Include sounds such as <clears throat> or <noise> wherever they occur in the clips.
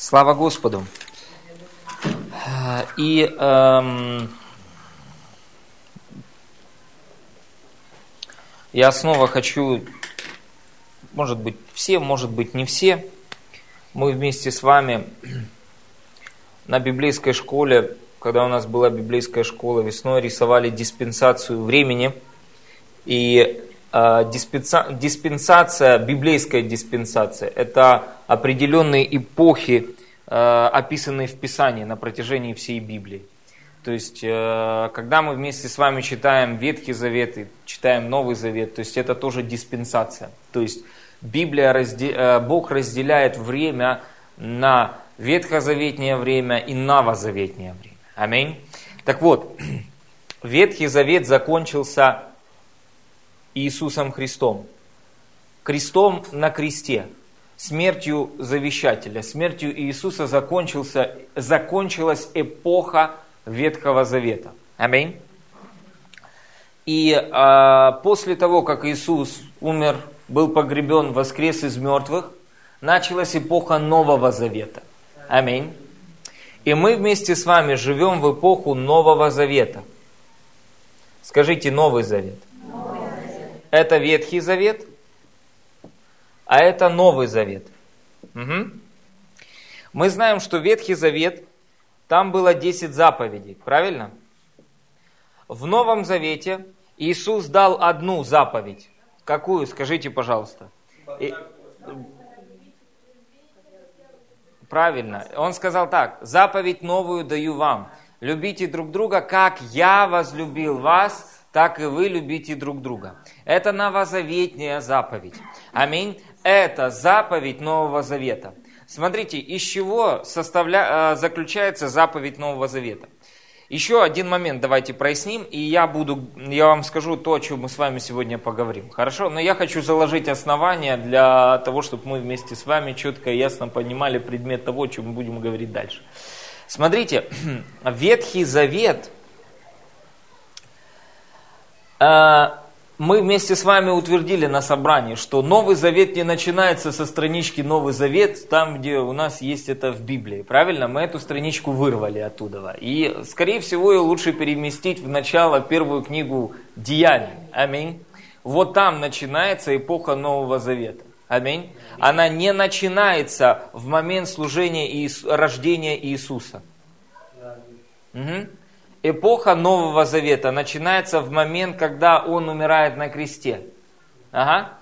Слава Господу! И эм, я снова хочу, может быть, все, может быть, не все, мы вместе с вами на библейской школе, когда у нас была библейская школа весной, рисовали диспенсацию времени. И э, диспенсация, библейская диспенсация, это определенные эпохи, э, описанные в Писании на протяжении всей Библии. То есть, э, когда мы вместе с вами читаем Ветхий Завет и читаем Новый Завет, то есть это тоже диспенсация. То есть Библия, разде... Бог разделяет время на ветхозаветнее время и новозаветнее время. Аминь. Так вот, <clears throat> Ветхий Завет закончился Иисусом Христом. Крестом на кресте, смертью завещателя, смертью Иисуса закончился, закончилась эпоха Ветхого Завета. Аминь. И а, после того, как Иисус умер, был погребен, воскрес из мертвых, началась эпоха Нового Завета. Аминь. И мы вместе с вами живем в эпоху Нового Завета. Скажите Новый Завет. Новый. Это Ветхий Завет, а это Новый Завет. Угу. Мы знаем, что Ветхий Завет, там было 10 заповедей, правильно? В Новом Завете Иисус дал одну заповедь. Какую? Скажите, пожалуйста. И, Правильно. Он сказал так, заповедь новую даю вам. Любите друг друга, как я возлюбил вас, так и вы любите друг друга. Это новозаветняя заповедь. Аминь. Это заповедь Нового Завета. Смотрите, из чего составля... Э, заключается заповедь Нового Завета. Еще один момент давайте проясним, и я буду, я вам скажу то, о чем мы с вами сегодня поговорим. Хорошо? Но я хочу заложить основания для того, чтобы мы вместе с вами четко и ясно понимали предмет того, о чем мы будем говорить дальше. Смотрите, <clears throat> Ветхий Завет мы вместе с вами утвердили на собрании, что Новый Завет не начинается со странички Новый Завет, там, где у нас есть это в Библии. Правильно? Мы эту страничку вырвали оттуда. И, скорее всего, ее лучше переместить в начало первую книгу Деяний. Аминь. Вот там начинается эпоха Нового Завета. Аминь. Она не начинается в момент служения и рождения Иисуса. Угу эпоха Нового Завета начинается в момент, когда он умирает на кресте. Ага.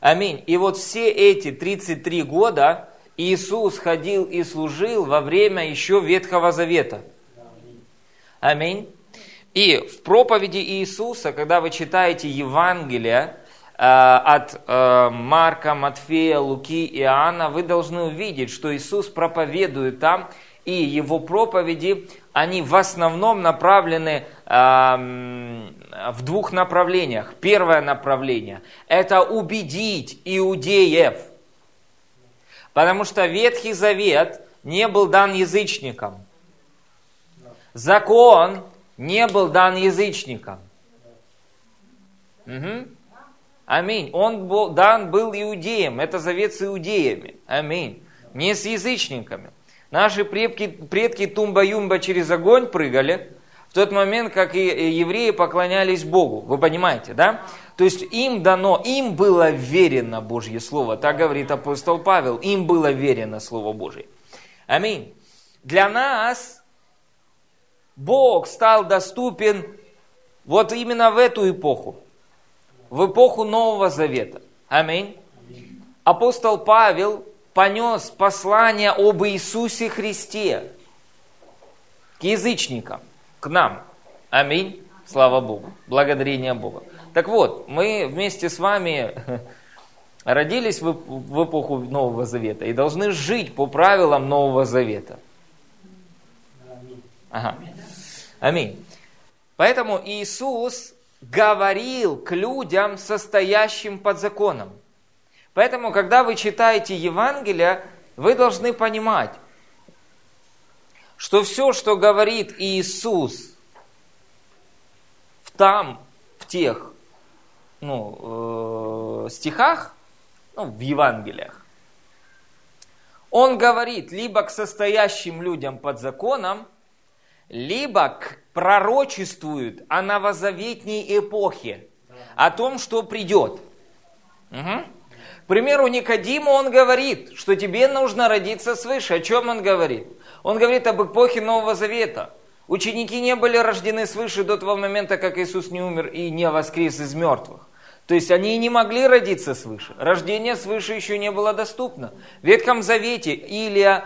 Аминь. И вот все эти 33 года Иисус ходил и служил во время еще Ветхого Завета. Аминь. И в проповеди Иисуса, когда вы читаете Евангелие э, от э, Марка, Матфея, Луки Иоанна, вы должны увидеть, что Иисус проповедует там, и его проповеди, они в основном направлены э, в двух направлениях. Первое направление – это убедить иудеев, потому что Ветхий Завет не был дан язычникам. Закон не был дан язычникам. Угу. Аминь. Он был, дан был иудеям. Это завет с иудеями. Аминь. Не с язычниками. Наши предки, предки тумба-юмба через огонь прыгали, в тот момент, как и евреи поклонялись Богу. Вы понимаете, да? То есть им дано, им было верено Божье Слово. Так говорит апостол Павел. Им было верено Слово Божье. Аминь. Для нас Бог стал доступен вот именно в эту эпоху. В эпоху Нового Завета. Аминь. Апостол Павел понес послание об Иисусе Христе к язычникам, к нам. Аминь. Слава Богу. Благодарение Богу. Так вот, мы вместе с вами родились в, эпоху Нового Завета и должны жить по правилам Нового Завета. Ага. Аминь. Поэтому Иисус говорил к людям, состоящим под законом. Поэтому, когда вы читаете Евангелие, вы должны понимать, что все, что говорит Иисус в там, в тех ну, э, стихах, ну, в Евангелиях, Он говорит либо к состоящим людям под законом, либо к пророчествует о новозаветней эпохе, о том, что придет. Угу. Примеру, Никодиму он говорит, что тебе нужно родиться свыше. О чем он говорит? Он говорит об эпохе Нового Завета. Ученики не были рождены свыше до того момента, как Иисус не умер и не воскрес из мертвых. То есть они не могли родиться свыше. Рождение свыше еще не было доступно. В Ветхом Завете Илия,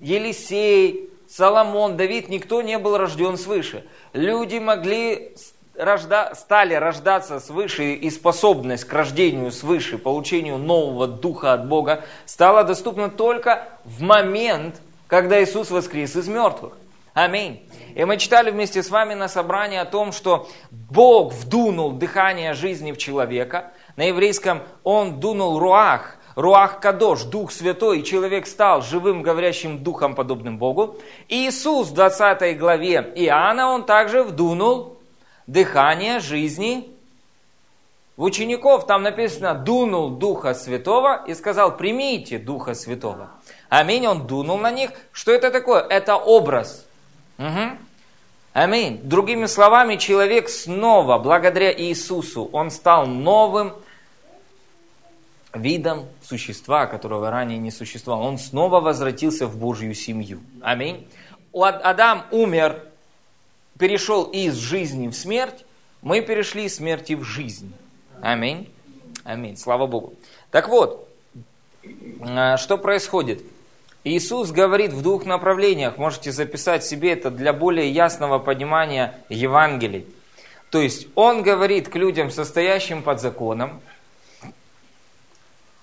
Елисей, Соломон, Давид, никто не был рожден свыше. Люди могли рожда, стали рождаться свыше, и способность к рождению свыше, получению нового духа от Бога, стала доступна только в момент, когда Иисус воскрес из мертвых. Аминь. И мы читали вместе с вами на собрании о том, что Бог вдунул дыхание жизни в человека. На еврейском Он дунул руах, руах кадош, Дух Святой, и человек стал живым, говорящим духом, подобным Богу. И Иисус в 20 главе Иоанна, Он также вдунул дыхание жизни в учеников. Там написано, дунул Духа Святого и сказал, примите Духа Святого. Аминь, он дунул на них. Что это такое? Это образ. Угу. Аминь. Другими словами, человек снова, благодаря Иисусу, он стал новым видом существа, которого ранее не существовало. Он снова возвратился в Божью семью. Аминь. Адам умер, перешел из жизни в смерть, мы перешли из смерти в жизнь. Аминь. Аминь. Слава Богу. Так вот, а, что происходит? Иисус говорит в двух направлениях, можете записать себе это для более ясного понимания Евангелий. То есть Он говорит к людям, состоящим под законом.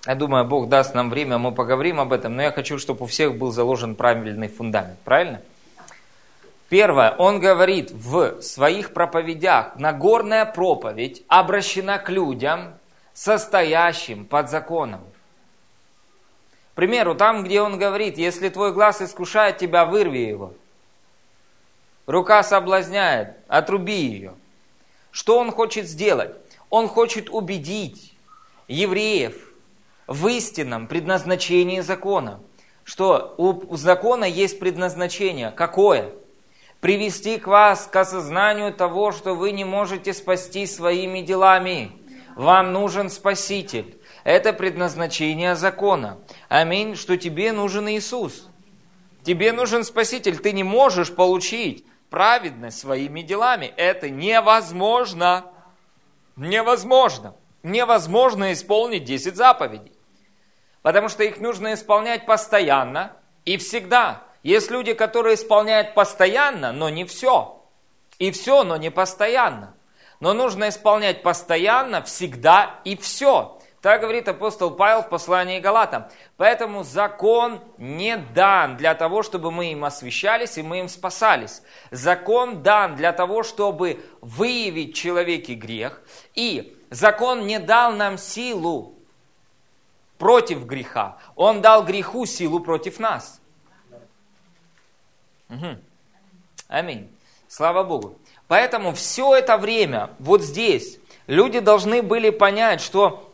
Я думаю, Бог даст нам время, мы поговорим об этом, но я хочу, чтобы у всех был заложен правильный фундамент. Правильно? Первое, он говорит в своих проповедях, Нагорная проповедь обращена к людям, состоящим под законом. К примеру, там, где он говорит, если твой глаз искушает тебя, вырви его. Рука соблазняет, отруби ее. Что он хочет сделать? Он хочет убедить евреев в истинном предназначении закона. Что у закона есть предназначение. Какое? Привести к вас к осознанию того, что вы не можете спасти своими делами. Вам нужен Спаситель. Это предназначение закона. Аминь, что тебе нужен Иисус. Тебе нужен Спаситель. Ты не можешь получить праведность своими делами. Это невозможно. Невозможно. Невозможно исполнить 10 заповедей. Потому что их нужно исполнять постоянно и всегда. Есть люди, которые исполняют постоянно, но не все. И все, но не постоянно. Но нужно исполнять постоянно, всегда и все. Так говорит апостол Павел в послании Галатам. Поэтому закон не дан для того, чтобы мы им освещались и мы им спасались. Закон дан для того, чтобы выявить в человеке грех. И закон не дал нам силу против греха. Он дал греху силу против нас. Угу. Аминь. Слава Богу. Поэтому все это время, вот здесь, люди должны были понять, что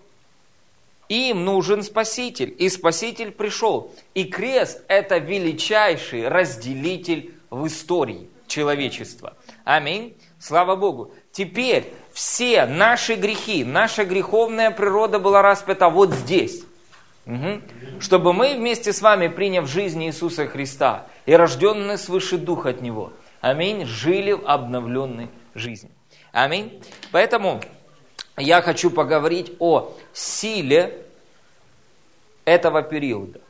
им нужен Спаситель, и Спаситель пришел. И крест – это величайший разделитель в истории человечества. Аминь. Слава Богу. Теперь все наши грехи, наша греховная природа была распята вот здесь. Угу. Чтобы мы вместе с вами, приняв жизнь Иисуса Христа и рожденные свыше Дух от Него, аминь, жили в обновленной жизни. Аминь. Поэтому я хочу поговорить о силе этого периода,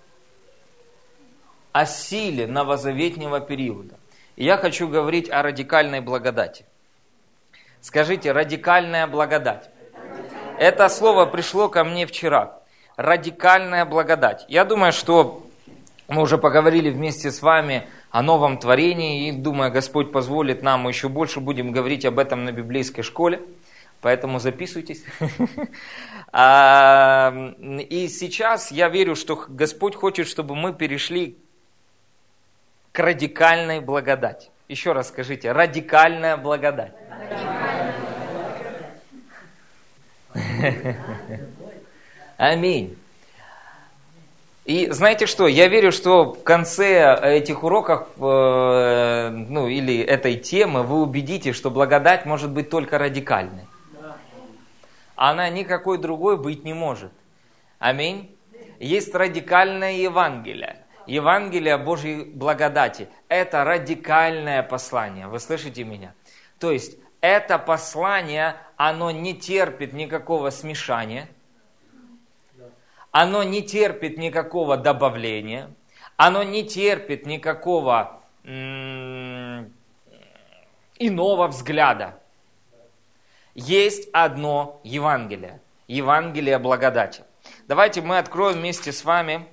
о силе новозаветнего периода. И я хочу говорить о радикальной благодати. Скажите, радикальная благодать. Это слово пришло ко мне вчера. Радикальная благодать. Я думаю, что мы уже поговорили вместе с вами о новом творении, и думаю, Господь позволит нам, мы еще больше будем говорить об этом на библейской школе. Поэтому записывайтесь. <laughs> А, и сейчас я верю, что Господь хочет, чтобы мы перешли к радикальной благодати. Еще раз скажите, радикальная благодать. Аминь. И знаете что, я верю, что в конце этих уроков, э, ну или этой темы, вы убедите, что благодать может быть только радикальной. Она никакой другой быть не может. Аминь. Есть радикальное Евангелие. Евангелие Божьей благодати. Это радикальное послание. Вы слышите меня? То есть это послание, оно не терпит никакого смешания – оно не терпит никакого добавления, оно не терпит никакого иного взгляда. Есть одно Евангелие, Евангелие благодати. Давайте мы откроем вместе с вами.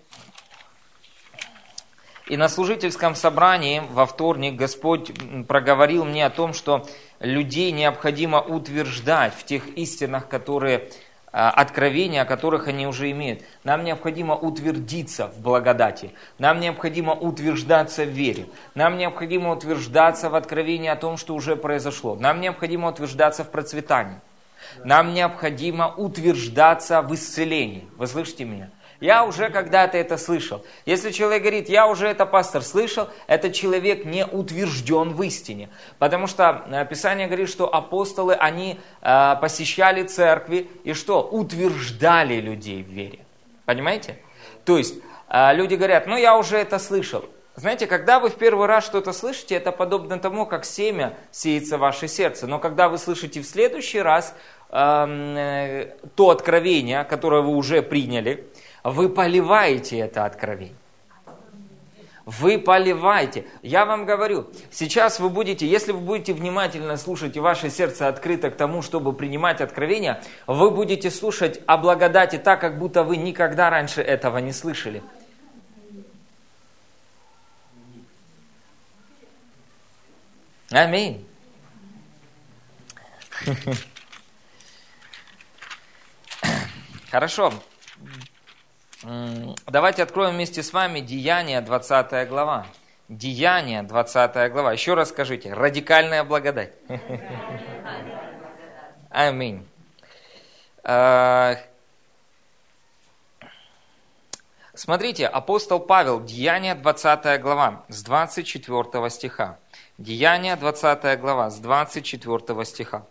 И на служительском собрании во вторник Господь проговорил мне о том, что людей необходимо утверждать в тех истинах, которые откровения, о которых они уже имеют. Нам необходимо утвердиться в благодати. Нам необходимо утверждаться в вере. Нам необходимо утверждаться в откровении о том, что уже произошло. Нам необходимо утверждаться в процветании. Нам необходимо утверждаться в исцелении. Вы слышите меня? Я уже когда-то это слышал. Если человек говорит, я уже это, пастор, слышал, этот человек не утвержден в истине. Потому что э, Писание говорит, что апостолы, они э, посещали церкви и что? Утверждали людей в вере. Понимаете? То есть, э, люди говорят, ну я уже это слышал. Знаете, когда вы в первый раз что-то слышите, это подобно тому, как семя сеется в ваше сердце. Но когда вы слышите в следующий раз эм, э, то откровение, которое вы уже приняли, вы поливаете это откровение. Вы поливаете. Я вам говорю, сейчас вы будете, если вы будете внимательно слушать и ваше сердце открыто к тому, чтобы принимать откровения, вы будете слушать о благодати так, как будто вы никогда раньше этого не слышали. Аминь. <laughs> Хорошо. Давайте откроем вместе с вами Деяния, 20 глава. Деяния, 20 глава. Еще раз скажите, радикальная благодать. <laughs> Аминь. А, смотрите, апостол Павел, Деяния, 20 глава, с 24 стиха. Деяния, 20 глава, с 24 стиха.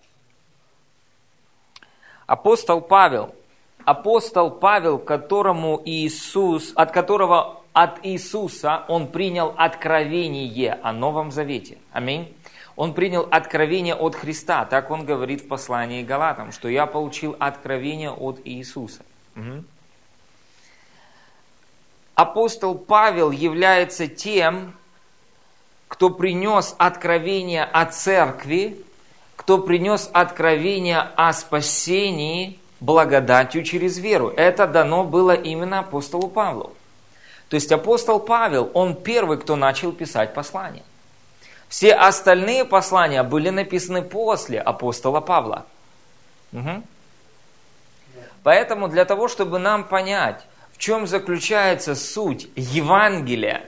Апостол Павел – апостол Павел, которому Иисус, от которого от Иисуса он принял откровение о Новом Завете. Аминь. Он принял откровение от Христа. Так он говорит в послании Галатам, что я получил откровение от Иисуса. Угу. Апостол Павел является тем, кто принес откровение о церкви, кто принес откровение о спасении благодатью через веру. Это дано было именно апостолу Павлу. То есть апостол Павел, он первый, кто начал писать послания. Все остальные послания были написаны после апостола Павла. Угу. Поэтому для того, чтобы нам понять, в чем заключается суть Евангелия,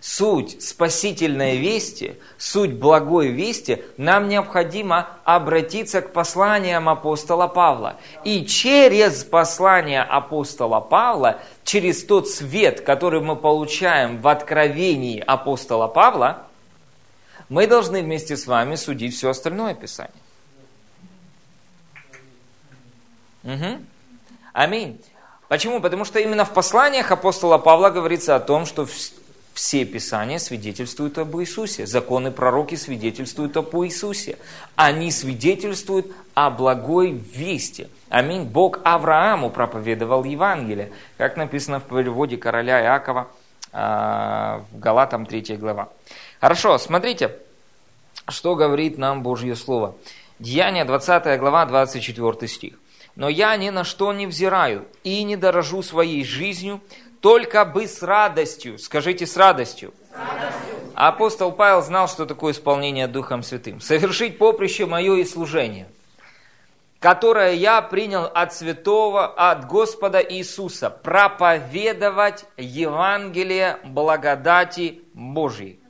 суть спасительной вести, суть благой вести, нам необходимо обратиться к посланиям апостола Павла. И через послание апостола Павла, через тот свет, который мы получаем в откровении апостола Павла, мы должны вместе с вами судить все остальное Писание. Угу. Аминь. Почему? Потому что именно в посланиях апостола Павла говорится о том, что все Писания свидетельствуют об Иисусе. Законы пророки свидетельствуют об Иисусе. Они свидетельствуют о благой вести. Аминь. Бог Аврааму проповедовал Евангелие, как написано в переводе короля Иакова а, в Галатам 3 глава. Хорошо, смотрите, что говорит нам Божье Слово. Деяние 20 глава, 24 стих. «Но я ни на что не взираю и не дорожу своей жизнью, только бы с радостью. Скажите с радостью. С радостью. апостол Павел знал, что такое исполнение Духом Святым. Совершить поприще мое и служение, которое я принял от святого, от Господа Иисуса, проповедовать Евангелие благодати Божьей.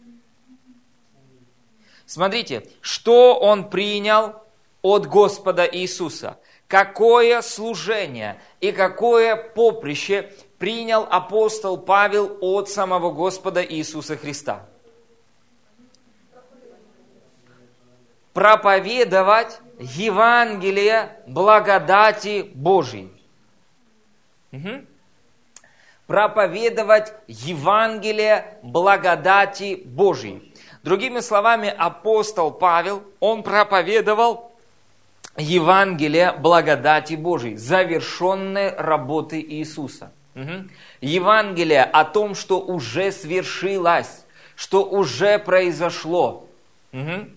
Смотрите, что он принял от Господа Иисуса. Какое служение и какое поприще принял апостол Павел от самого Господа Иисуса Христа? Проповедовать Евангелие благодати Божьей. Угу. Проповедовать Евангелие благодати Божьей. Другими словами, апостол Павел, он проповедовал Евангелие благодати Божьей, завершенной работы Иисуса. Угу. Евангелие о том, что уже свершилось, что уже произошло. Угу.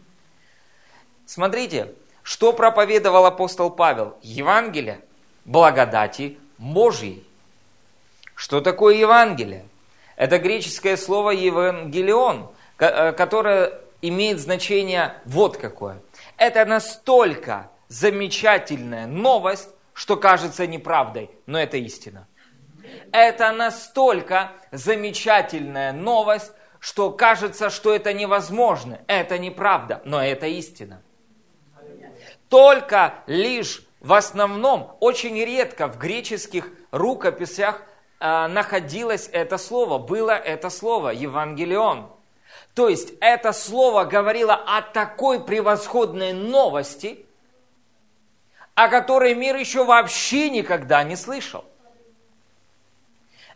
Смотрите, что проповедовал апостол Павел? Евангелие благодати Божьей. Что такое Евангелие? Это греческое слово «евангелион», э, которое имеет значение вот какое. Это настолько замечательная новость, что кажется неправдой, но это истина. Это настолько замечательная новость, что кажется, что это невозможно. Это неправда, но это истина. Только лишь в основном, очень редко в греческих рукописях э, находилось это слово, было это слово, Евангелион. То есть это слово говорило о такой превосходной новости, о которой мир еще вообще никогда не слышал.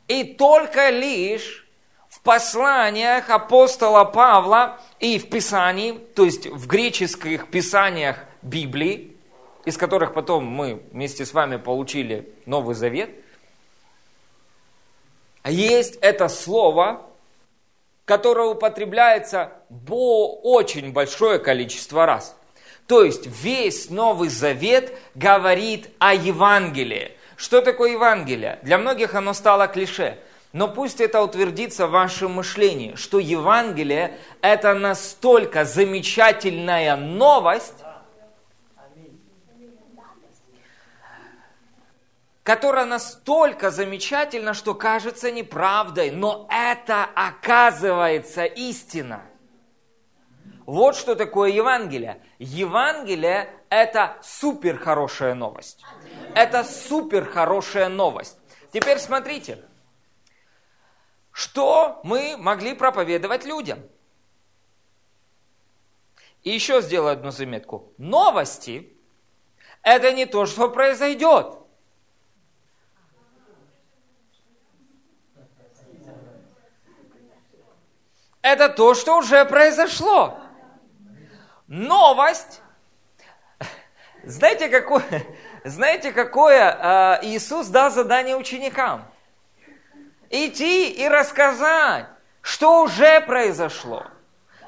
И только лишь в посланиях апостола Павла и в Писании, то есть в греческих писаниях Библии, из которых потом мы вместе с вами получили Новый Завет, есть это слово, которое употребляется очень большое количество раз. То есть весь Новый Завет говорит о Евангелии. Что такое Евангелие? Для многих оно стало клише. Но пусть это утвердится в вашем мышлении, что Евангелие – это настолько замечательная новость, которая настолько замечательна, что кажется неправдой, но это оказывается истина – вот что такое Евангелие. Евангелие – это супер хорошая новость. Это супер хорошая новость. Теперь смотрите, что мы могли проповедовать людям. И еще сделаю одну заметку. Новости – это не то, что произойдет. Это то, что уже произошло новость. Знаете, какое, знаете, какое э, Иисус дал задание ученикам? Идти и рассказать, что уже произошло,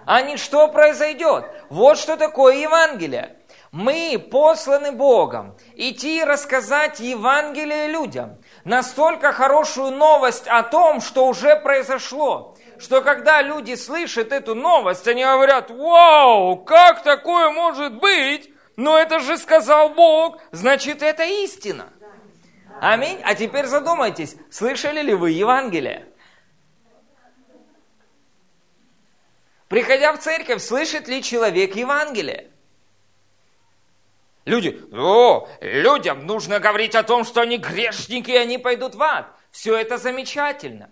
а не что произойдет. Вот что такое Евангелие. Мы посланы Богом идти и рассказать Евангелие людям. Настолько хорошую новость о том, что уже произошло что когда люди слышат эту новость, они говорят, вау, как такое может быть? Но это же сказал Бог, значит это истина. Аминь. А теперь задумайтесь, слышали ли вы Евангелие? Приходя в церковь, слышит ли человек Евангелие? Люди, о, людям нужно говорить о том, что они грешники, и они пойдут в ад. Все это замечательно.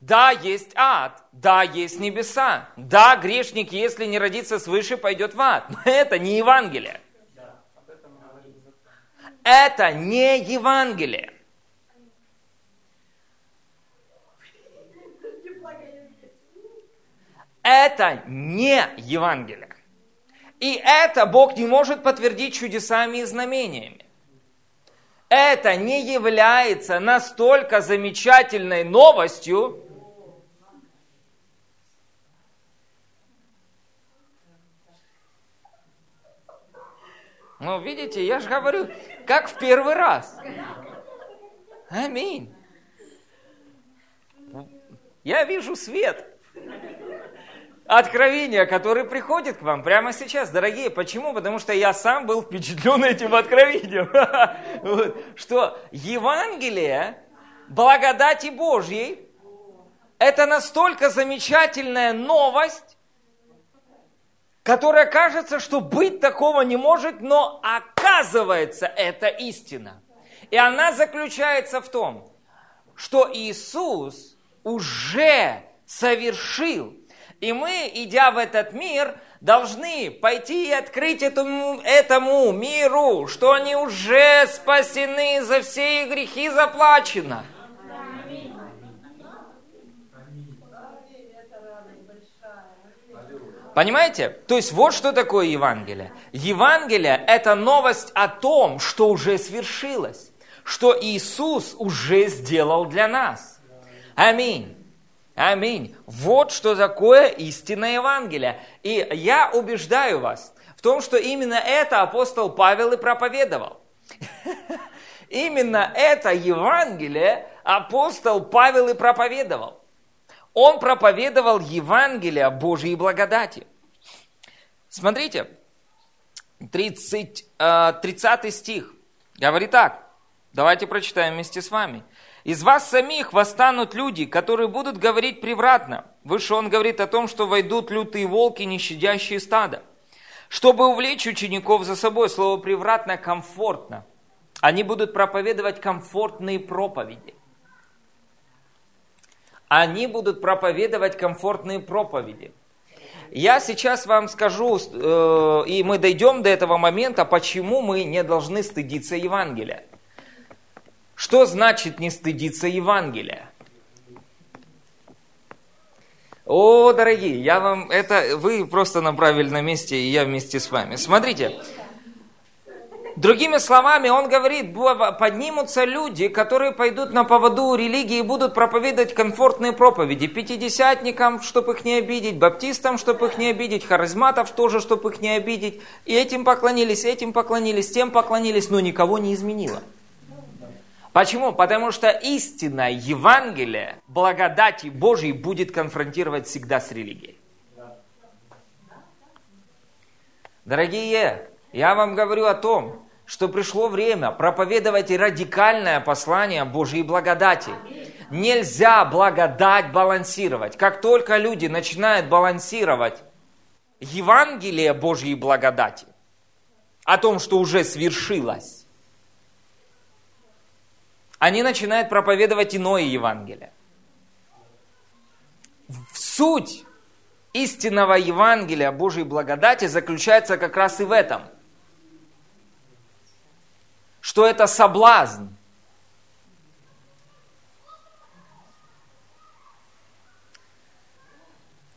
Да, есть ад, да, есть небеса. Да, грешник, если не родится свыше, пойдет в ад. Но это не Евангелие. Это не Евангелие. Это не Евангелие. И это Бог не может подтвердить чудесами и знамениями. Это не является настолько замечательной новостью, Ну, видите, я же говорю, как в первый раз. Аминь. Я вижу свет. Откровение, которое приходит к вам прямо сейчас, дорогие. Почему? Потому что я сам был впечатлен этим откровением. <laughs> Что Евангелие благодати Божьей – это настолько замечательная новость, которая кажется, что быть такого не может, но оказывается это истина. И она заключается в том, что Иисус уже совершил. И мы, идя в этот мир, должны пойти и открыть этому, этому миру, что они уже спасены, за все их грехи заплачено. Понимаете? То есть вот что такое Евангелие. Евангелие – это новость о том, что уже свершилось, что Иисус уже сделал для нас. Аминь. Аминь. Вот что такое истинное Евангелие. И я убеждаю вас в том, что именно это апостол Павел и проповедовал. <laughs> Именно это Евангелие апостол Павел и проповедовал. Он проповедовал Евангелие Божьей благодати. Смотрите, 30, 30 э, стих говорит так. Давайте прочитаем вместе с вами. Из вас самих восстанут люди, которые будут говорить превратно. Выше он говорит о том, что войдут лютые волки, не щадящие стада. Чтобы увлечь учеников за собой, слово превратно комфортно. Они будут проповедовать комфортные проповеди. Они будут проповедовать комфортные проповеди. Я сейчас вам скажу, э, и мы дойдем до этого момента, почему мы не должны стыдиться Евангелия. Что значит не стыдиться Евангелия? О, дорогие, я вам это вы просто на правильном месте, и я вместе с вами. Смотрите, Другими словами, он говорит, поднимутся люди, которые пойдут на поводу религии и будут проповедовать комфортные проповеди. Пятидесятникам, чтобы их не обидеть, баптистам, чтобы их не обидеть, харизматов тоже, чтобы их не обидеть. И этим поклонились, этим поклонились, тем поклонились, но никого не изменило. Почему? Потому что истинное Евангелие благодати Божьей будет конфронтировать всегда с религией. Дорогие, я вам говорю о том, что пришло время проповедовать радикальное послание Божьей благодати. Нельзя благодать балансировать. Как только люди начинают балансировать Евангелие Божьей благодати, о том, что уже свершилось, они начинают проповедовать иное Евангелие. Суть истинного Евангелия Божьей благодати заключается как раз и в этом – что это соблазн.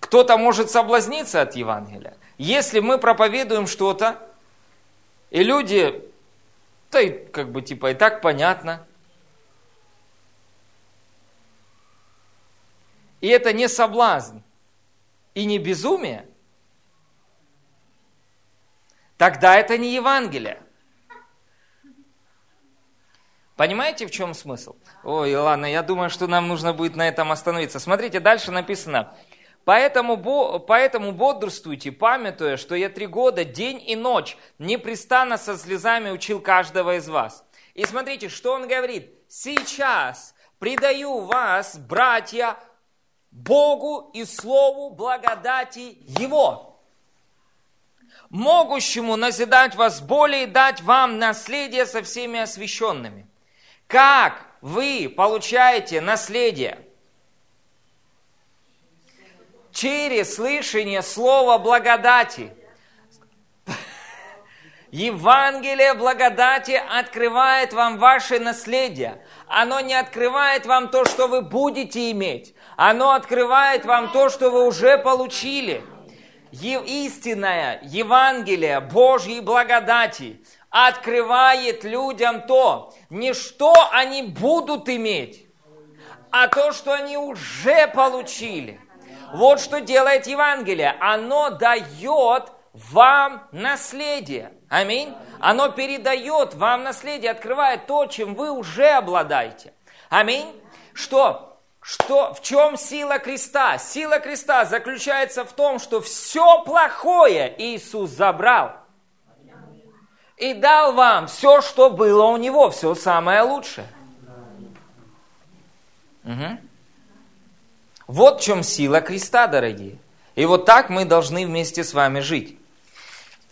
Кто-то может соблазниться от Евангелия. Если мы проповедуем что-то, и люди, да и как бы типа и так понятно, и это не соблазн и не безумие, тогда это не Евангелие. Понимаете, в чем смысл? Ой, ладно, я думаю, что нам нужно будет на этом остановиться. Смотрите, дальше написано. Поэтому, поэтому бодрствуйте, памятуя, что я три года, день и ночь, непрестанно со слезами учил каждого из вас. И смотрите, что он говорит. Сейчас предаю вас, братья, Богу и Слову благодати Его, могущему назидать вас более и дать вам наследие со всеми освященными. Как вы получаете наследие? Через слышание слова благодати. Евангелие благодати открывает вам ваше наследие. Оно не открывает вам то, что вы будете иметь. Оно открывает вам то, что вы уже получили. Истинное Евангелие Божьей благодати – открывает людям то, не что они будут иметь, а то, что они уже получили. Вот что делает Евангелие. Оно дает вам наследие. Аминь. Оно передает вам наследие, открывает то, чем вы уже обладаете. Аминь. Что? Что, в чем сила креста? Сила креста заключается в том, что все плохое Иисус забрал – и дал вам все, что было у него, все самое лучшее. Угу. Вот в чем сила креста, дорогие. И вот так мы должны вместе с вами жить.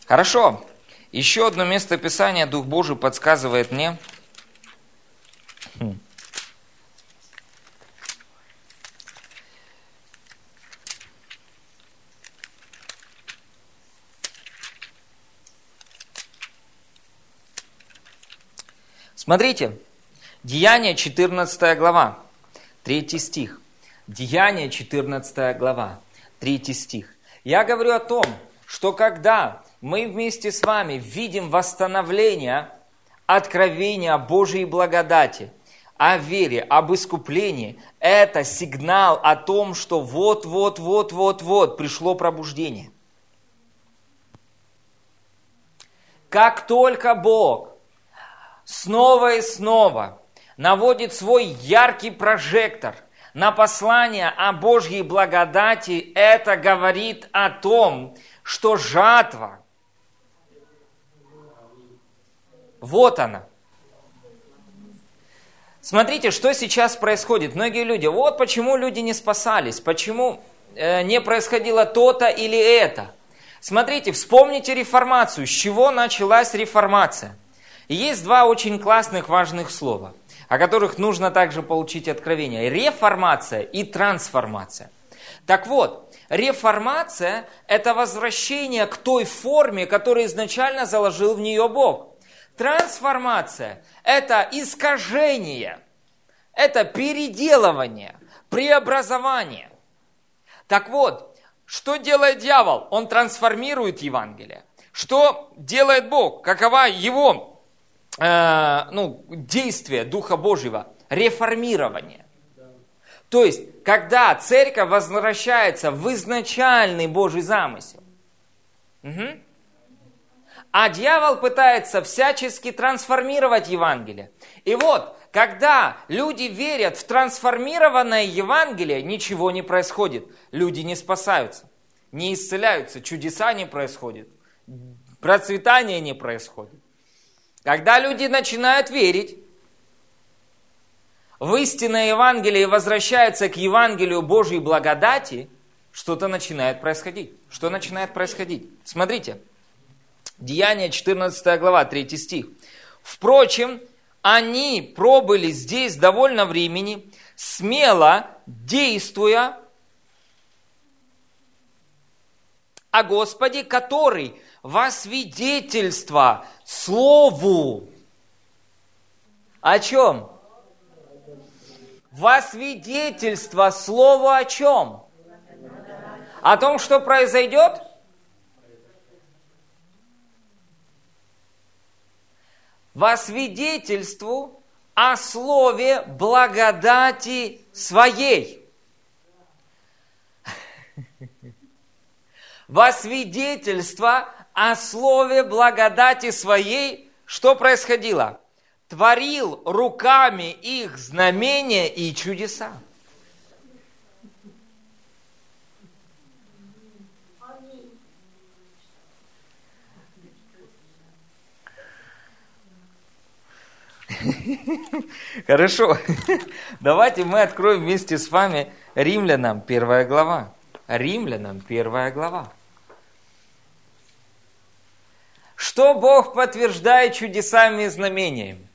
Хорошо. Еще одно место Писания Дух Божий подсказывает мне. Смотрите, Деяние 14 глава, 3 стих. Деяние 14 глава, 3 стих. Я говорю о том, что когда мы вместе с вами видим восстановление откровения Божьей благодати, о вере, об искуплении, это сигнал о том, что вот-вот-вот-вот-вот пришло пробуждение. Как только Бог снова и снова наводит свой яркий прожектор на послание о Божьей благодати, это говорит о том, что жатва, вот она. Смотрите, что сейчас происходит. Многие люди, вот почему люди не спасались, почему э, не происходило то-то или это. Смотрите, вспомните реформацию. С чего началась реформация? И есть два очень классных важных слова – о которых нужно также получить откровение. Реформация и трансформация. Так вот, реформация – это возвращение к той форме, которую изначально заложил в нее Бог. Трансформация – это искажение, это переделывание, преобразование. Так вот, что делает дьявол? Он трансформирует Евангелие. Что делает Бог? Какова его э, ну, действие Духа Божьего, реформирование. То есть, когда церковь возвращается в изначальный Божий замысел, угу. а дьявол пытается всячески трансформировать Евангелие. И вот, когда люди верят в трансформированное Евангелие, ничего не происходит. Люди не спасаются, не исцеляются, чудеса не происходят, процветание не происходит. Когда люди начинают верить в истинное Евангелие и возвращаются к Евангелию Божьей благодати, что-то начинает происходить. Что начинает происходить? Смотрите, Деяние 14 глава, 3 стих. Впрочем, они пробыли здесь довольно времени, смело действуя о Господе, который во свидетельство Слову. О чем? Во свидетельство Слову о чем? О том, что произойдет? Во свидетельству о слове благодати своей. <laughs> Во свидетельство о слове благодати своей, что происходило? Творил руками их знамения и чудеса. <laughs> Хорошо. Давайте мы откроем вместе с вами Римлянам первая глава. Римлянам первая глава. Что Бог подтверждает чудесами и знамениями?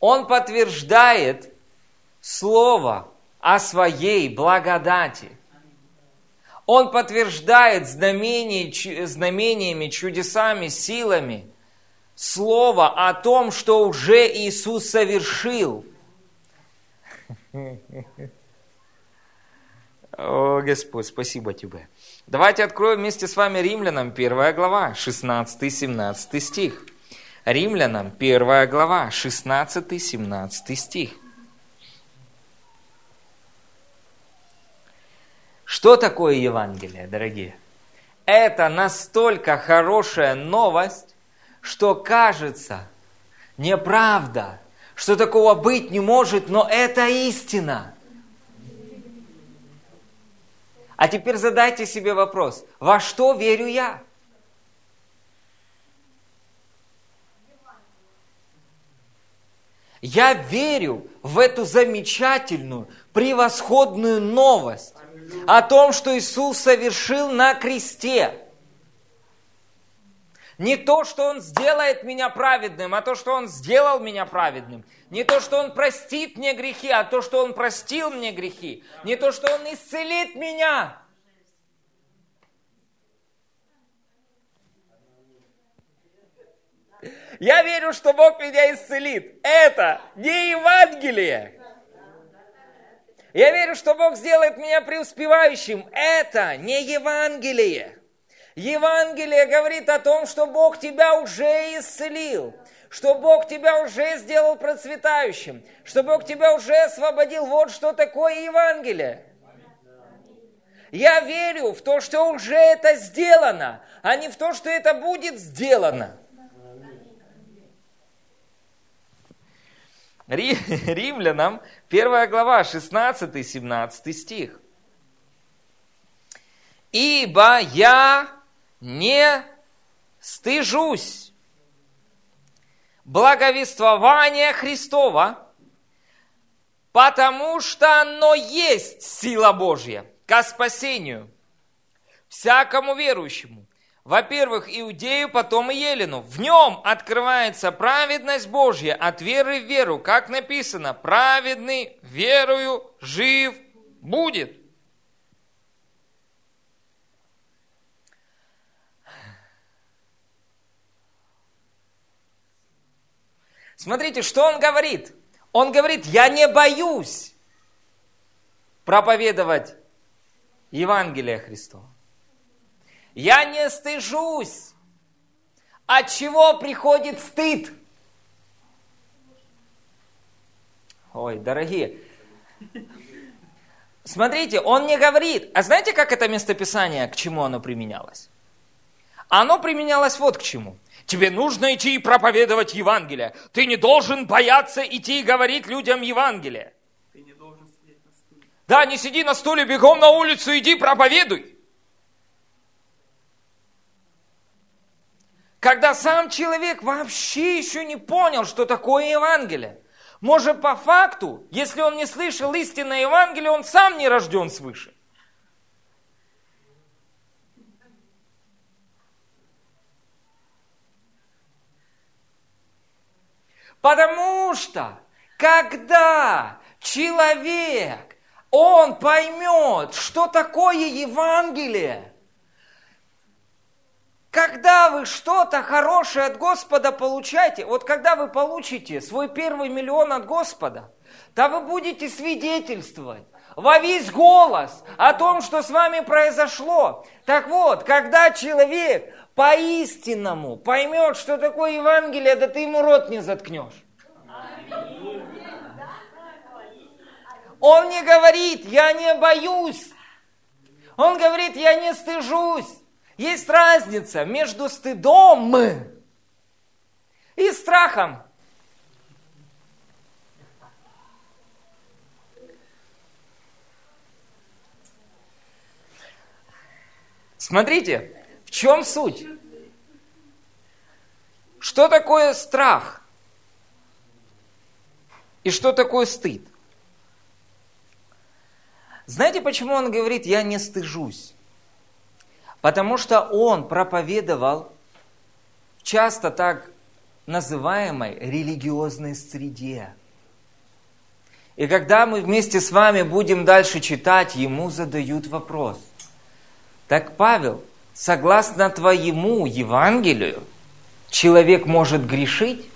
Он подтверждает Слово о своей благодати. Он подтверждает знамениями, знамениями, чудесами, силами Слово о том, что уже Иисус совершил. <laughs> О, Господь, спасибо Тебе. Давайте откроем вместе с вами Римлянам 1 глава, 16-17 стих. Римлянам 1 глава, 16-17 стих. Что такое Евангелие, дорогие? Это настолько хорошая новость, что кажется неправда, что такого быть не может, но это истина. А теперь задайте себе вопрос, во что верю я? Я верю в эту замечательную, превосходную новость о том, что Иисус совершил на кресте. Не то, что Он сделает меня праведным, а то, что Он сделал меня праведным. Не то, что Он простит мне грехи, а то, что Он простил мне грехи. Не то, что Он исцелит меня. Я верю, что Бог меня исцелит. Это не Евангелие. Я верю, что Бог сделает меня преуспевающим. Это не Евангелие. Евангелие говорит о том, что Бог тебя уже исцелил, что Бог тебя уже сделал процветающим, что Бог тебя уже освободил. Вот что такое Евангелие. Я верю в то, что уже это сделано, а не в то, что это будет сделано. <laughs> Римлянам, 1 глава, 16-17 стих. «Ибо я не стыжусь благовествования Христова, потому что оно есть сила Божья ко спасению всякому верующему, во-первых, Иудею, потом и Елену. В нем открывается праведность Божья от веры в веру, как написано, праведный верою жив будет. Смотрите, что он говорит. Он говорит, я не боюсь проповедовать Евангелие Христова. Я не стыжусь. От чего приходит стыд? Ой, дорогие. Смотрите, он не говорит. А знаете, как это местописание, к чему оно применялось? Оно применялось вот к чему. Тебе нужно идти и проповедовать Евангелие. Ты не должен бояться идти и говорить людям Евангелие. Ты не должен сидеть на стуле. Да, не сиди на стуле, бегом на улицу, иди проповедуй. когда сам человек вообще еще не понял, что такое Евангелие. Может, по факту, если он не слышал истинное Евангелие, он сам не рожден свыше. Потому что, когда человек, он поймет, что такое Евангелие – когда вы что-то хорошее от Господа получаете, вот когда вы получите свой первый миллион от Господа, то вы будете свидетельствовать во весь голос о том, что с вами произошло. Так вот, когда человек по-истинному поймет, что такое Евангелие, да ты ему рот не заткнешь. Он не говорит, я не боюсь. Он говорит, я не стыжусь. Есть разница между стыдом и страхом. Смотрите, чем суть? Что такое страх? И что такое стыд? Знаете, почему он говорит, я не стыжусь? Потому что он проповедовал часто так называемой религиозной среде. И когда мы вместе с вами будем дальше читать, ему задают вопрос. Так, Павел, согласно твоему Евангелию, человек может грешить?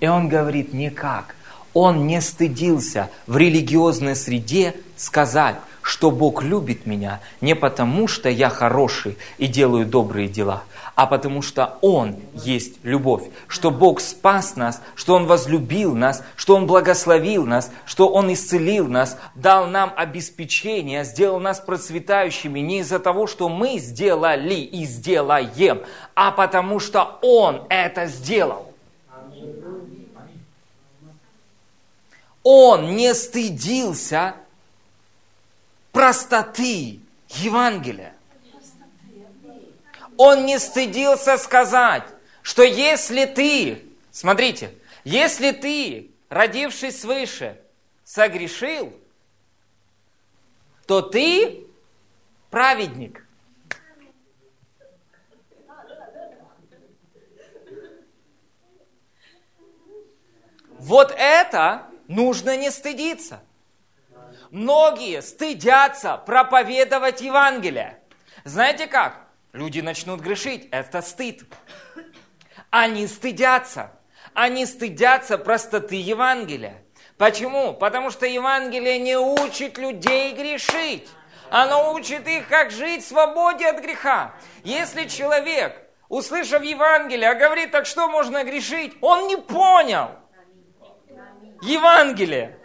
И он говорит, никак. Он не стыдился в религиозной среде сказать, что Бог любит меня не потому, что я хороший и делаю добрые дела, а потому что Он есть любовь, что Бог спас нас, что Он возлюбил нас, что Он благословил нас, что Он исцелил нас, дал нам обеспечение, сделал нас процветающими не из-за того, что мы сделали и сделаем, а потому что Он это сделал. Он не стыдился простоты Евангелия. Он не стыдился сказать, что если ты, смотрите, если ты, родившись свыше, согрешил, то ты праведник. Вот это нужно не стыдиться. Многие стыдятся проповедовать Евангелие. Знаете как? Люди начнут грешить. Это стыд. Они стыдятся. Они стыдятся простоты Евангелия. Почему? Потому что Евангелие не учит людей грешить. Оно учит их, как жить в свободе от греха. Если человек, услышав Евангелие, а говорит, так что можно грешить, он не понял Евангелие.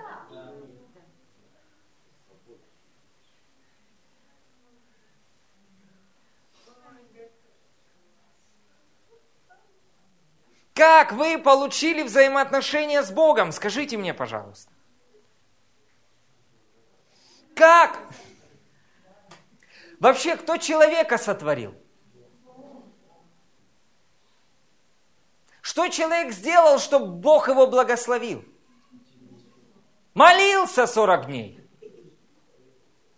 Как вы получили взаимоотношения с Богом? Скажите мне, пожалуйста. Как? Вообще, кто человека сотворил? Что человек сделал, чтобы Бог его благословил? Молился 40 дней.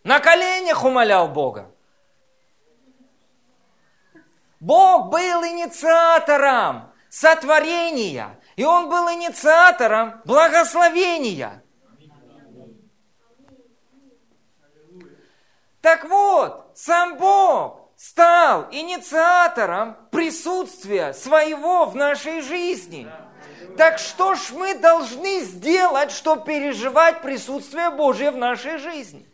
На коленях умолял Бога. Бог был инициатором сотворения. И он был инициатором благословения. Так вот, сам Бог стал инициатором присутствия своего в нашей жизни. Так что ж мы должны сделать, чтобы переживать присутствие Божье в нашей жизни?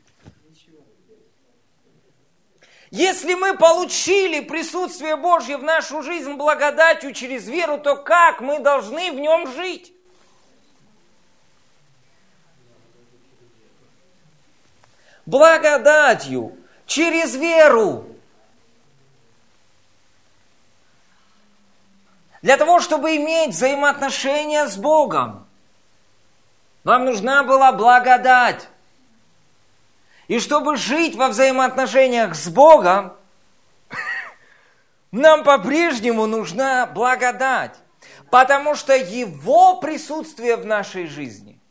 Если мы получили присутствие Божье в нашу жизнь благодатью через веру, то как мы должны в нем жить? Благодатью через веру. Для того, чтобы иметь взаимоотношения с Богом, вам нужна была благодать. И чтобы жить во взаимоотношениях с Богом, нам по-прежнему нужна благодать. Потому что Его присутствие в нашей жизни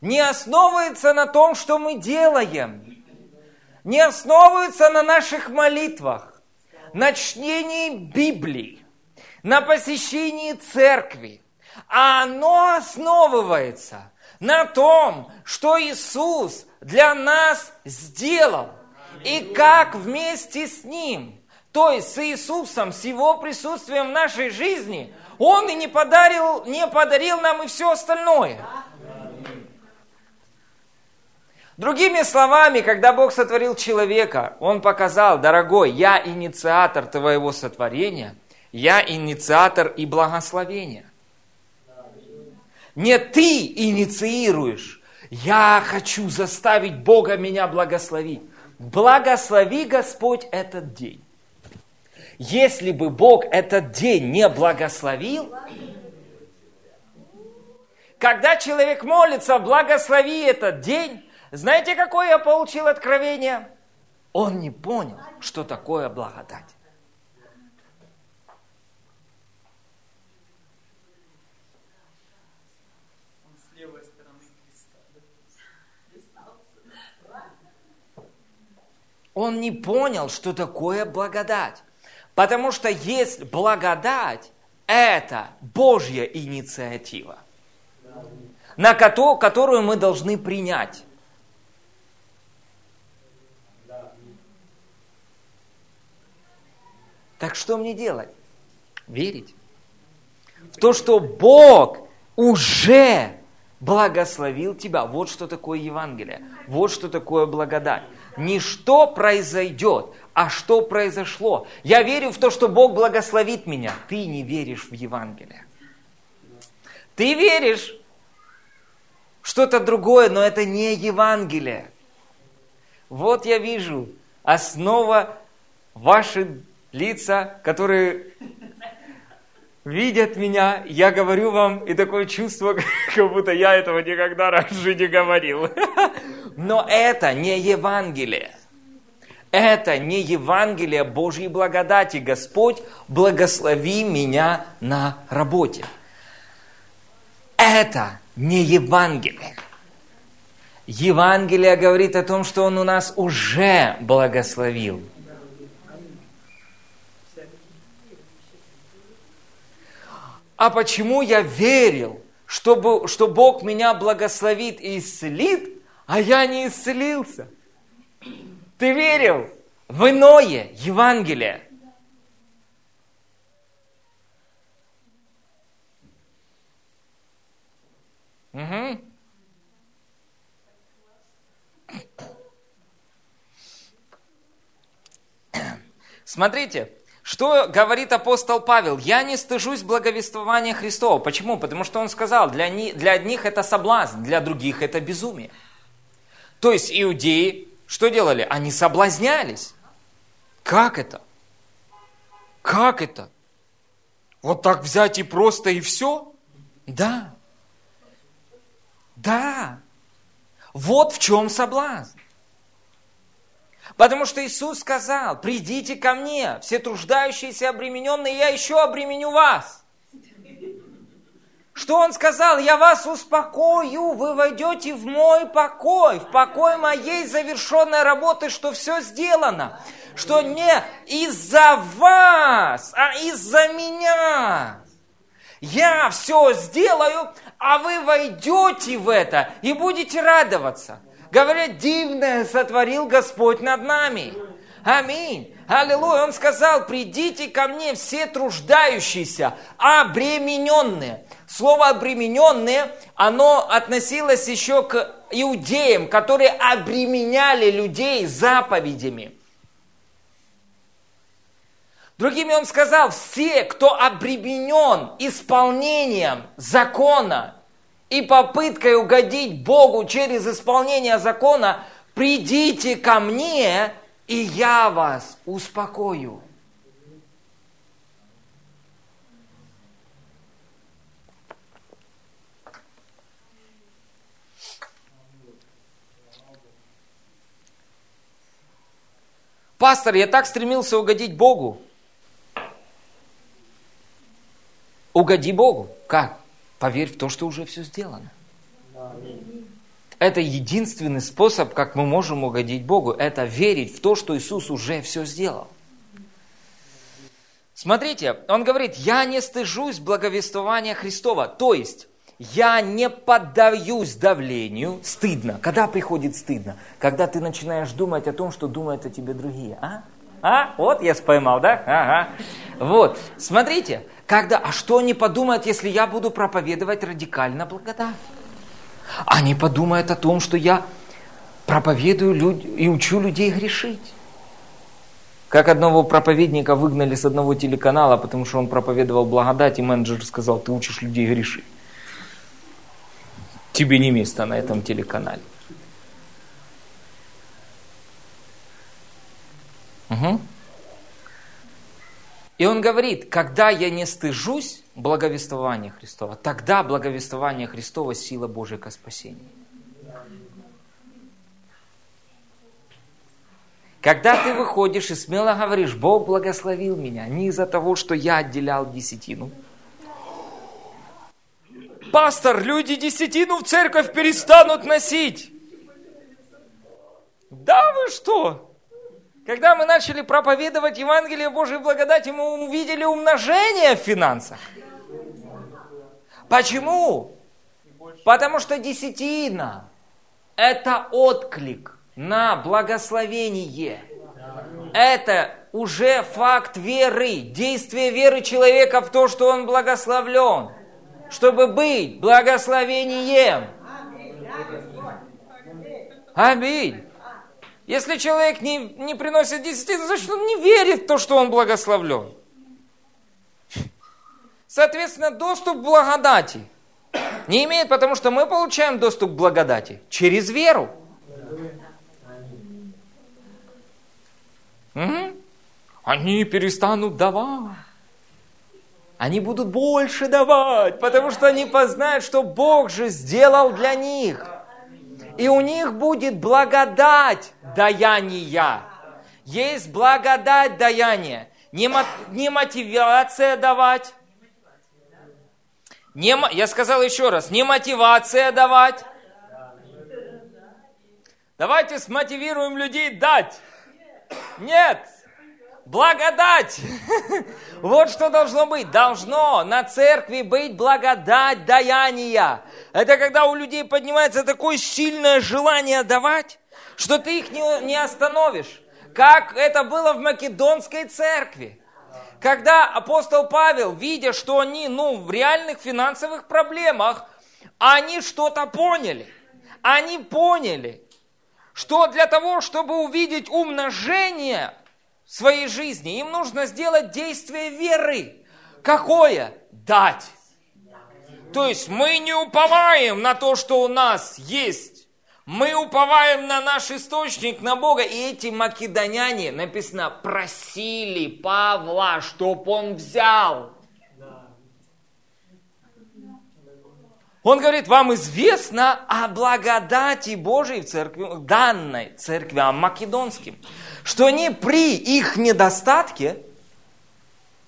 не основывается на том, что мы делаем, не основывается на наших молитвах, на чтении Библии, на посещении церкви, оно основывается на том, что Иисус для нас сделал. И как вместе с Ним, то есть с Иисусом, с Его присутствием в нашей жизни, Он и не подарил, не подарил нам и все остальное. Другими словами, когда Бог сотворил человека, Он показал, дорогой, я инициатор твоего сотворения, я инициатор и благословения. Не ты инициируешь, я хочу заставить Бога меня благословить. Благослови Господь этот день. Если бы Бог этот день не благословил, когда человек молится, благослови этот день, знаете, какое я получил откровение? Он не понял, что такое благодать. Он не понял, что такое благодать. Потому что есть благодать, это Божья инициатива, на которую мы должны принять. Так что мне делать? Верить. В то, что Бог уже благословил тебя. Вот что такое Евангелие. Вот что такое благодать не что произойдет, а что произошло. Я верю в то, что Бог благословит меня. Ты не веришь в Евангелие. Ты веришь что-то другое, но это не Евангелие. Вот я вижу основа ваши лица, которые видят меня, я говорю вам, и такое чувство, <laughs> как будто я этого никогда раньше не говорил. <laughs> Но это не Евангелие. Это не Евангелие Божьей благодати. Господь, благослови меня на работе. Это не Евангелие. Евангелие говорит о том, что Он у нас уже благословил – А почему я верил, что, что Бог меня благословит и исцелит, а я не исцелился. Ты верил в иное Евангелие. Угу. Смотрите, что говорит апостол Павел? «Я не стыжусь благовествования Христова». Почему? Потому что он сказал, для, не, для одних это соблазн, для других это безумие. То есть иудеи что делали? Они соблазнялись. Как это? Как это? Вот так взять и просто и все? Да. Да. Вот в чем соблазн. Потому что Иисус сказал, придите ко мне, все труждающиеся обремененные, я еще обременю вас. Что он сказал? Я вас успокою, вы войдете в мой покой, в покой моей завершенной работы, что все сделано. Что не из-за вас, а из-за меня. Я все сделаю, а вы войдете в это и будете радоваться. Говорят, дивное сотворил Господь над нами. Аминь. Аллилуйя. Он сказал, придите ко мне все труждающиеся, обремененные. Слово обремененные, оно относилось еще к иудеям, которые обременяли людей заповедями. Другими он сказал, все, кто обременен исполнением закона, и попыткой угодить Богу через исполнение закона, придите ко мне, и я вас успокою. Пастор, я так стремился угодить Богу. Угоди Богу. Как? Поверь в то, что уже все сделано. Это единственный способ, как мы можем угодить Богу. Это верить в то, что Иисус уже все сделал. Смотрите, он говорит, я не стыжусь благовествования Христова. То есть, я не поддаюсь давлению. Стыдно. Когда приходит стыдно? Когда ты начинаешь думать о том, что думают о тебе другие. А? А? Вот я споймал, да? Ага. Вот. Смотрите, когда, а что они подумают, если я буду проповедовать радикально благодать? Они подумают о том, что я проповедую люд... и учу людей грешить. Как одного проповедника выгнали с одного телеканала, потому что он проповедовал благодать, и менеджер сказал, ты учишь людей грешить. Тебе не место на этом телеканале. Угу. И он говорит, когда я не стыжусь благовествования Христова, тогда благовествование Христова – сила Божия к спасению. Когда ты выходишь и смело говоришь, Бог благословил меня, не из-за того, что я отделял десятину. Пастор, люди десятину в церковь перестанут носить. Да вы что? Когда мы начали проповедовать Евангелие Божьей благодати, мы увидели умножение в финансах. Почему? Потому что десятина – это отклик на благословение. Это уже факт веры, действие веры человека в то, что он благословлен, чтобы быть благословением. Аминь. Если человек не, не приносит десятину, значит он не верит в то, что он благословлен. Соответственно, доступ к благодати не имеет, потому что мы получаем доступ к благодати через веру. Угу. Они перестанут давать. Они будут больше давать, потому что они познают, что Бог же сделал для них и у них будет благодать даяния. Есть благодать даяния. Не, не мотивация давать. Не, я сказал еще раз, не мотивация давать. Давайте смотивируем людей дать. Нет, Благодать! <laughs> Вот что должно быть. Должно на церкви быть благодать даяния. Это когда у людей поднимается такое сильное желание давать, что ты их не, не остановишь. Как это было в Македонской церкви. Когда апостол Павел, видя, что они ну, в реальных финансовых проблемах, они что-то поняли. Они поняли, что для того, чтобы увидеть умножение своей жизни, им нужно сделать действие веры. Какое? Дать. То есть мы не уповаем на то, что у нас есть. Мы уповаем на наш источник, на Бога. И эти македоняне, написано, просили Павла, чтоб он взял. Он говорит, вам известно о благодати Божией в церкви, данной церквям македонским, что они при их недостатке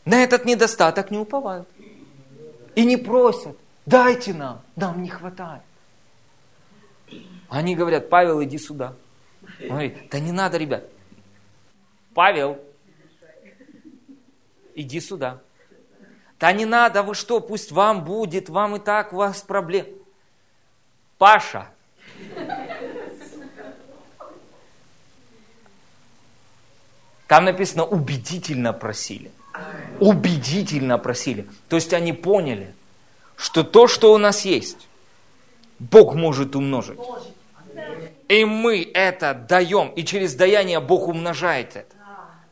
на этот недостаток не уповают. И не просят, дайте нам, нам не хватает. Они говорят, Павел, иди сюда. Он говорит, да не надо, ребят. Павел, иди сюда. Да не надо, вы что, пусть вам будет, вам и так у вас проблем. Паша. Там написано, убедительно просили. Убедительно просили. То есть они поняли, что то, что у нас есть, Бог может умножить. И мы это даем, и через даяние Бог умножает это.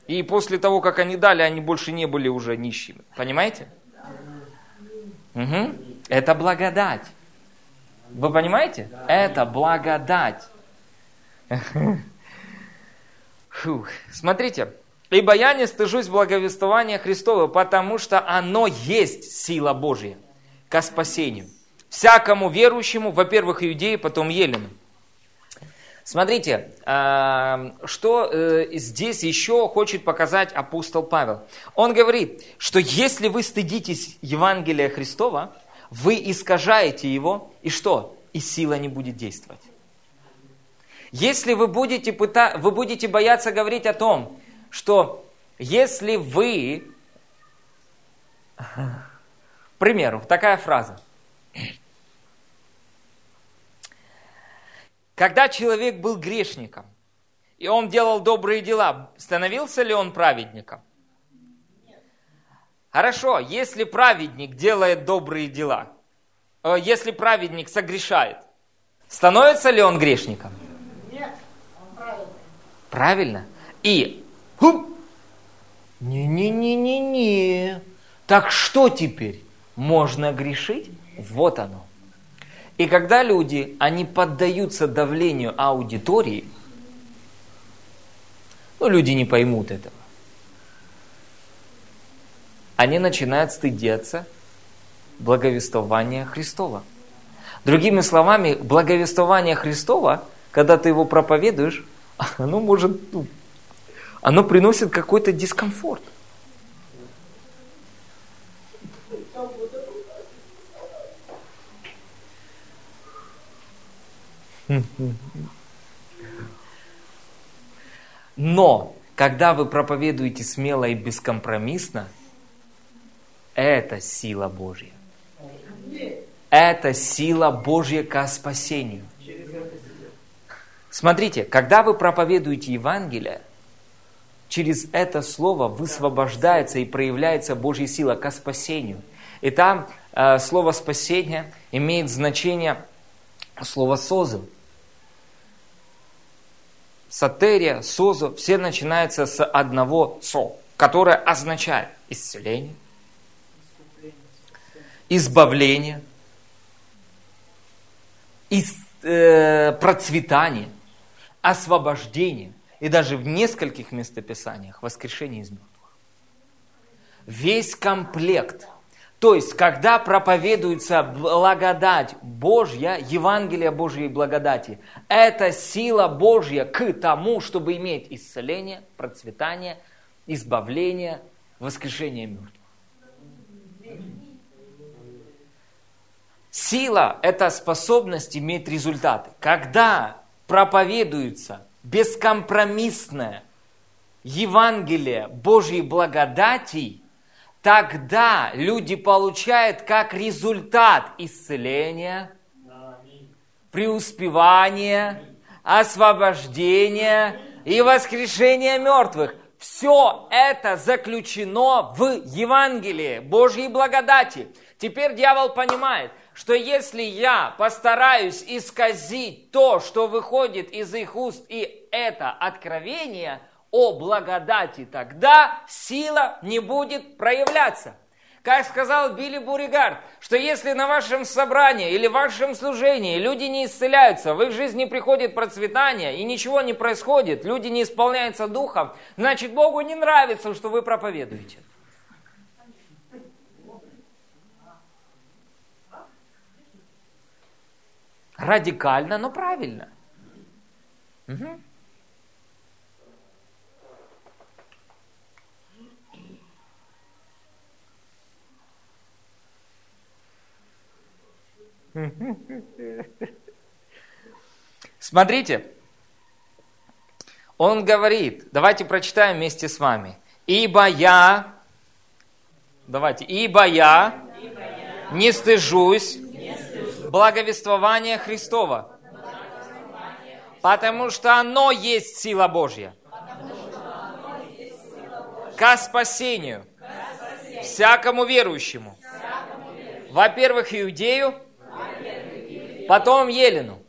И после того, как они дали, они больше не были уже нищими. Понимаете? Угу. Это благодать. Вы понимаете? Это благодать. <laughs> Фух. Смотрите. Ибо я не стыжусь благовествования Христова, потому что оно есть сила Божья ко спасению. Всякому верующему, во-первых, иудеи, потом еленам. Смотрите, а, что э, здесь еще хочет показать апостол Павел. Он говорит, что если вы стыдитесь Евангелия Христова, вы искажаете его, и что? И сила не будет действовать. Если вы будете, пыта... вы будете бояться говорить о том, что если вы... К примеру, такая фраза. Когда человек был грешником, и он делал добрые дела, становился ли он праведником? Хорошо, если праведник делает добрые дела, э, если праведник согрешает, становится ли он грешником? Правильно. И не-не-не-не-не. Так что теперь? Можно грешить? Вот оно. И когда люди, они поддаются давлению аудитории, ну, люди не поймут этого. Они начинают стыдиться благовествования Христова. Другими словами, благовествование Христова, когда ты его проповедуешь, оно может, ну, оно приносит какой-то дискомфорт. Но, когда вы проповедуете смело и бескомпромиссно, это сила Божья. Это сила Божья к спасению. Смотрите, когда вы проповедуете Евангелие, через это слово высвобождается и проявляется Божья сила к спасению. И там э, слово спасение имеет значение слова созыв сатерия, созо, все начинаются с одного со, которое означает исцеление, избавление, из, э, процветание, освобождение и даже в нескольких местописаниях воскрешение из мертвых. Весь комплект – то есть, когда проповедуется благодать Божья, Евангелие Божьей благодати, это сила Божья к тому, чтобы иметь исцеление, процветание, избавление, воскрешение мертвых. Сила – это способность иметь результаты. Когда проповедуется бескомпромиссное Евангелие Божьей благодати – тогда люди получают как результат исцеления, преуспевания, освобождения и воскрешения мертвых. Все это заключено в Евангелии Божьей благодати. Теперь дьявол понимает, что если я постараюсь исказить то, что выходит из их уст, и это откровение о благодати, тогда сила не будет проявляться. Как сказал Билли Буригард, что если на вашем собрании или вашем служении люди не исцеляются, в их жизни приходит процветание и ничего не происходит, люди не исполняются духом, значит Богу не нравится, что вы проповедуете. Радикально, но правильно. Угу. Смотрите, он говорит, давайте прочитаем вместе с вами. Ибо я, давайте, ибо я, ибо я не стыжусь, благовествования Христова, потому что оно есть сила Божья, ко спасению всякому верующему. Во-первых, иудею, потом Елену.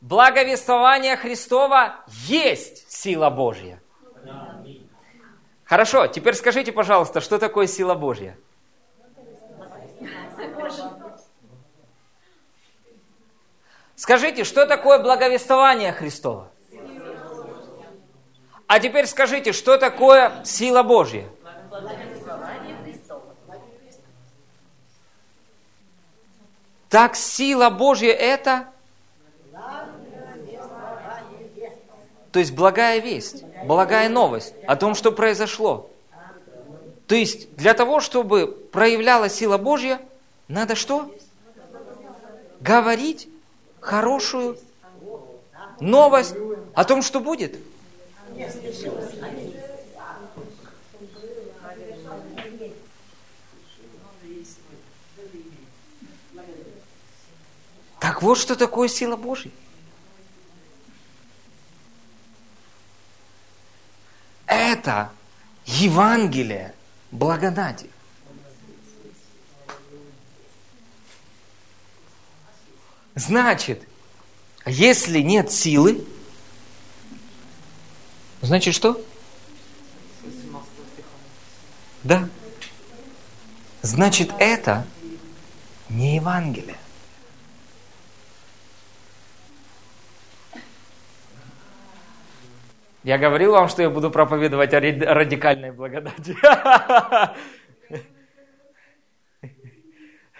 Благовествование Христова есть сила Божья. Хорошо, теперь скажите, пожалуйста, что такое сила Божья? Скажите, что такое благовествование Христова? А теперь скажите, что такое сила Божья? Так сила Божья это? То есть благая весть, благая новость о том, что произошло. То есть для того, чтобы проявлялась сила Божья, надо что? Говорить хорошую новость о том, что будет. Так вот, что такое сила Божья. Это Евангелие благодати. Значит, если нет силы, значит что? Да. Значит, это не Евангелие. Я говорил вам, что я буду проповедовать о радикальной благодати. <laughs>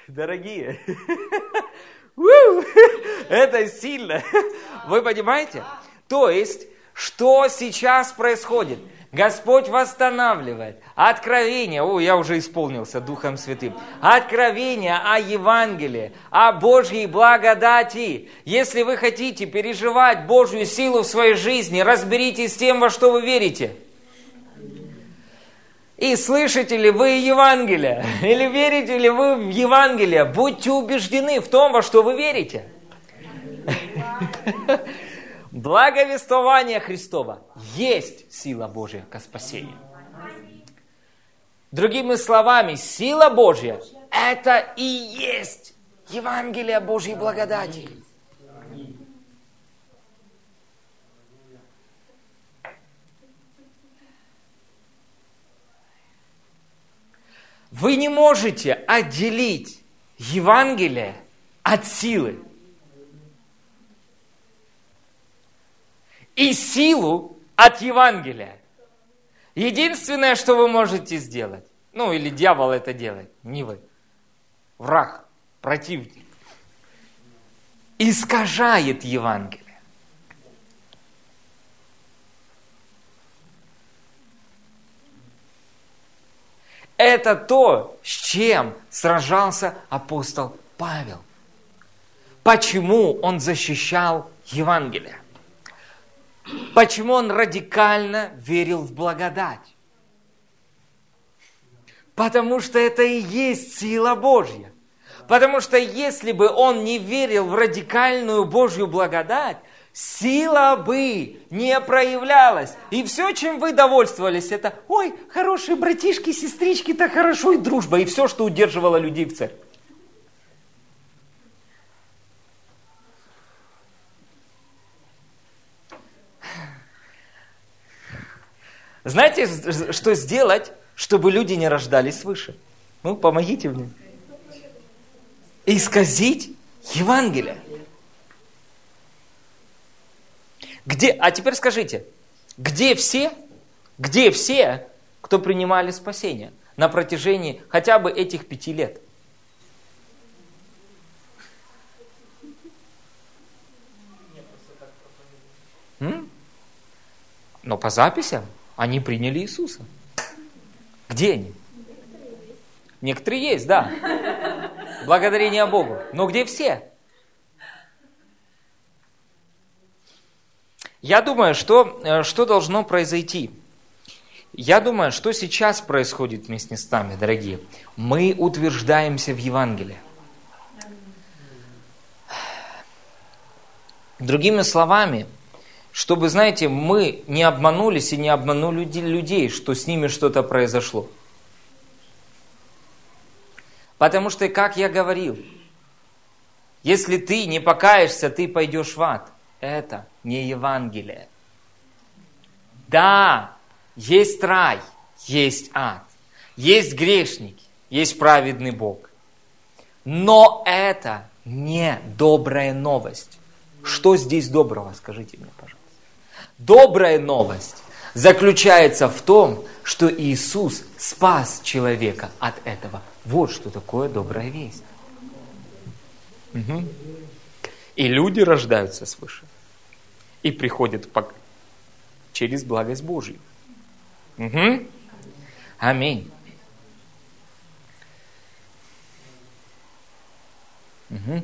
Дорогие, <laughs> это сильно. <laughs> Вы понимаете? То есть, что сейчас происходит? Господь восстанавливает. Откровение, о, я уже исполнился Духом Святым. Откровение о Евангелии, о Божьей благодати. Если вы хотите переживать Божью силу в своей жизни, разберитесь с тем, во что вы верите. И слышите ли вы Евангелие? <laughs> Или верите ли вы в Евангелие? Будьте убеждены в том, во что вы верите. <laughs> Благовествование Христова есть сила Божья к спасению. Другими словами, сила Божья – это и есть Евангелие Божьей благодати. Вы не можете отделить Евангелие от силы. и силу от Евангелия. Единственное, что вы можете сделать, ну или дьявол это делает, не вы, враг, противник, искажает Евангелие. Это то, с чем сражался апостол Павел. Почему он защищал Евангелие? Почему он радикально верил в благодать? Потому что это и есть сила Божья. Потому что если бы он не верил в радикальную Божью благодать, сила бы не проявлялась. И все, чем вы довольствовались, это, ой, хорошие братишки, сестрички, так хорошо и дружба. И все, что удерживало людей в церкви. Знаете, что сделать, чтобы люди не рождались свыше? Ну, помогите мне. Исказить Евангелие. Где, а теперь скажите, где все, где все, кто принимали спасение на протяжении хотя бы этих пяти лет? М? Но по записям они приняли Иисуса. Где они? Некоторые есть, да. Благодарение Богу. Но где все? Я думаю, что, э, что должно произойти. Я думаю, что сейчас происходит вместе с нами, дорогие. Мы утверждаемся в Евангелии. Другими словами, чтобы, знаете, мы не обманулись и не обманули людей, что с ними что-то произошло. Потому что, как я говорил, если ты не покаешься, ты пойдешь в ад. Это не Евангелие. Да, есть рай, есть ад, есть грешники, есть праведный Бог. Но это не добрая новость. Что здесь доброго, скажите мне, пожалуйста. Добрая новость заключается в том, что Иисус спас человека от этого. Вот что такое добрая весть. Угу. И люди рождаются свыше. И приходят по... через благость Божью. Угу. Аминь. Угу.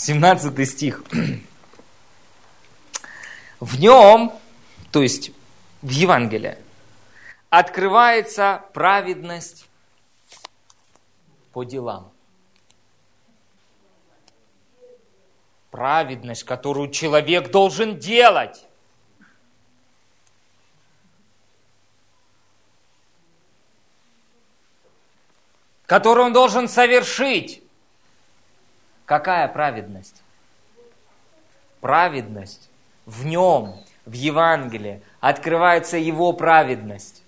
17 стих. В нем, то есть в Евангелии, открывается праведность по делам. Праведность, которую человек должен делать. Которую он должен совершить. Какая праведность? Праведность. В нем, в Евангелии, открывается его праведность.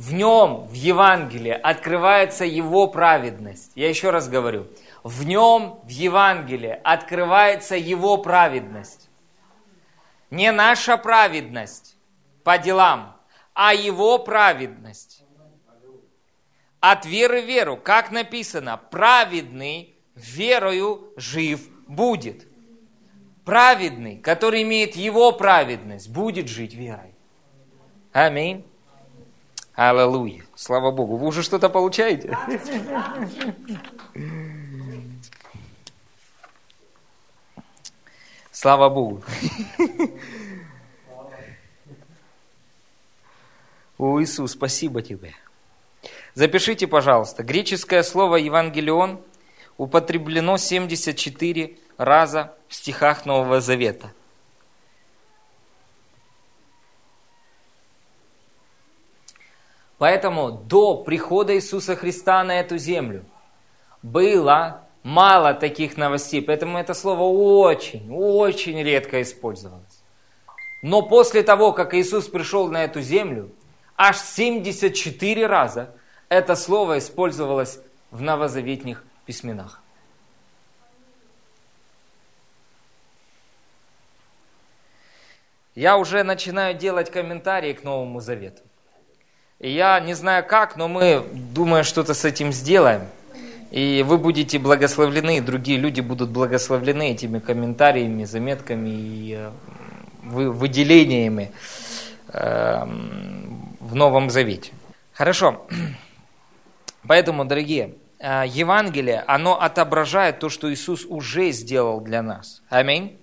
В нем, в Евангелии, открывается его праведность. Я еще раз говорю. В нем, в Евангелии, открывается его праведность. Не наша праведность по делам, а его праведность от веры в веру, как написано, праведный верою жив будет. Праведный, который имеет его праведность, будет жить верой. Аминь. Аллилуйя. Слава Богу. Вы уже что-то получаете? Слава Богу. О, Иисус, спасибо тебе. Запишите, пожалуйста, греческое слово «евангелион» употреблено 74 раза в стихах Нового Завета. Поэтому до прихода Иисуса Христа на эту землю было мало таких новостей, поэтому это слово очень, очень редко использовалось. Но после того, как Иисус пришел на эту землю, аж 74 раза это слово использовалось в новозаветных письменах. Я уже начинаю делать комментарии к Новому Завету. Я не знаю как, но мы, думаю, что-то с этим сделаем. И вы будете благословлены, и другие люди будут благословлены этими комментариями, заметками и э, выделениями эм, в Новом Завете. Хорошо. Поэтому, дорогие, э, Евангелие, оно отображает то, что Иисус уже сделал для нас. Аминь.